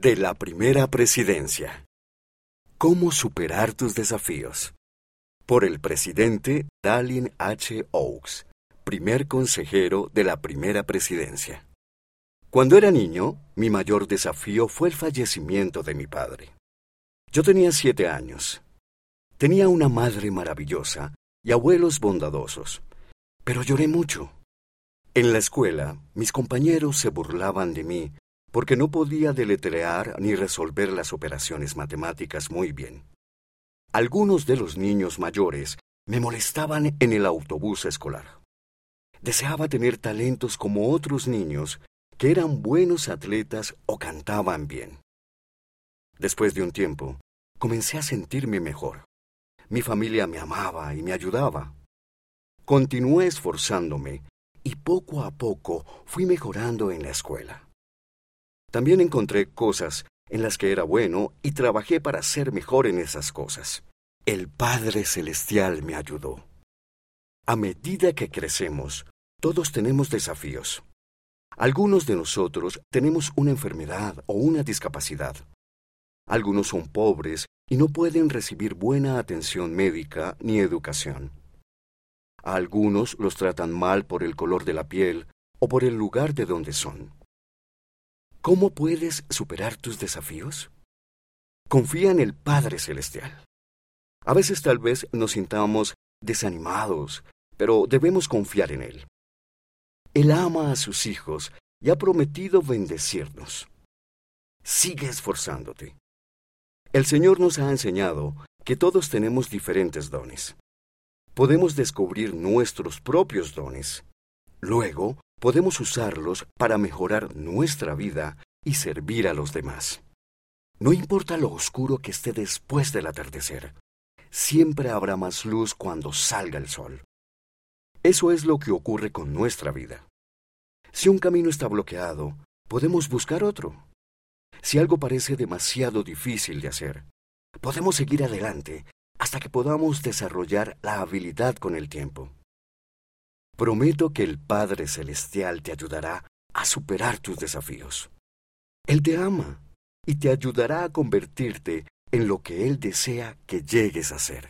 de la primera presidencia. ¿Cómo superar tus desafíos? Por el presidente Dallin H. Oaks, primer consejero de la primera presidencia. Cuando era niño, mi mayor desafío fue el fallecimiento de mi padre. Yo tenía siete años. Tenía una madre maravillosa y abuelos bondadosos, pero lloré mucho. En la escuela, mis compañeros se burlaban de mí porque no podía deletrear ni resolver las operaciones matemáticas muy bien. Algunos de los niños mayores me molestaban en el autobús escolar. Deseaba tener talentos como otros niños que eran buenos atletas o cantaban bien. Después de un tiempo, comencé a sentirme mejor. Mi familia me amaba y me ayudaba. Continué esforzándome y poco a poco fui mejorando en la escuela. También encontré cosas en las que era bueno y trabajé para ser mejor en esas cosas. El Padre Celestial me ayudó. A medida que crecemos, todos tenemos desafíos. Algunos de nosotros tenemos una enfermedad o una discapacidad. Algunos son pobres y no pueden recibir buena atención médica ni educación. A algunos los tratan mal por el color de la piel o por el lugar de donde son. ¿Cómo puedes superar tus desafíos? Confía en el Padre Celestial. A veces tal vez nos sintamos desanimados, pero debemos confiar en Él. Él ama a sus hijos y ha prometido bendecirnos. Sigue esforzándote. El Señor nos ha enseñado que todos tenemos diferentes dones podemos descubrir nuestros propios dones. Luego, podemos usarlos para mejorar nuestra vida y servir a los demás. No importa lo oscuro que esté después del atardecer, siempre habrá más luz cuando salga el sol. Eso es lo que ocurre con nuestra vida. Si un camino está bloqueado, podemos buscar otro. Si algo parece demasiado difícil de hacer, podemos seguir adelante hasta que podamos desarrollar la habilidad con el tiempo. Prometo que el Padre Celestial te ayudará a superar tus desafíos. Él te ama y te ayudará a convertirte en lo que Él desea que llegues a ser.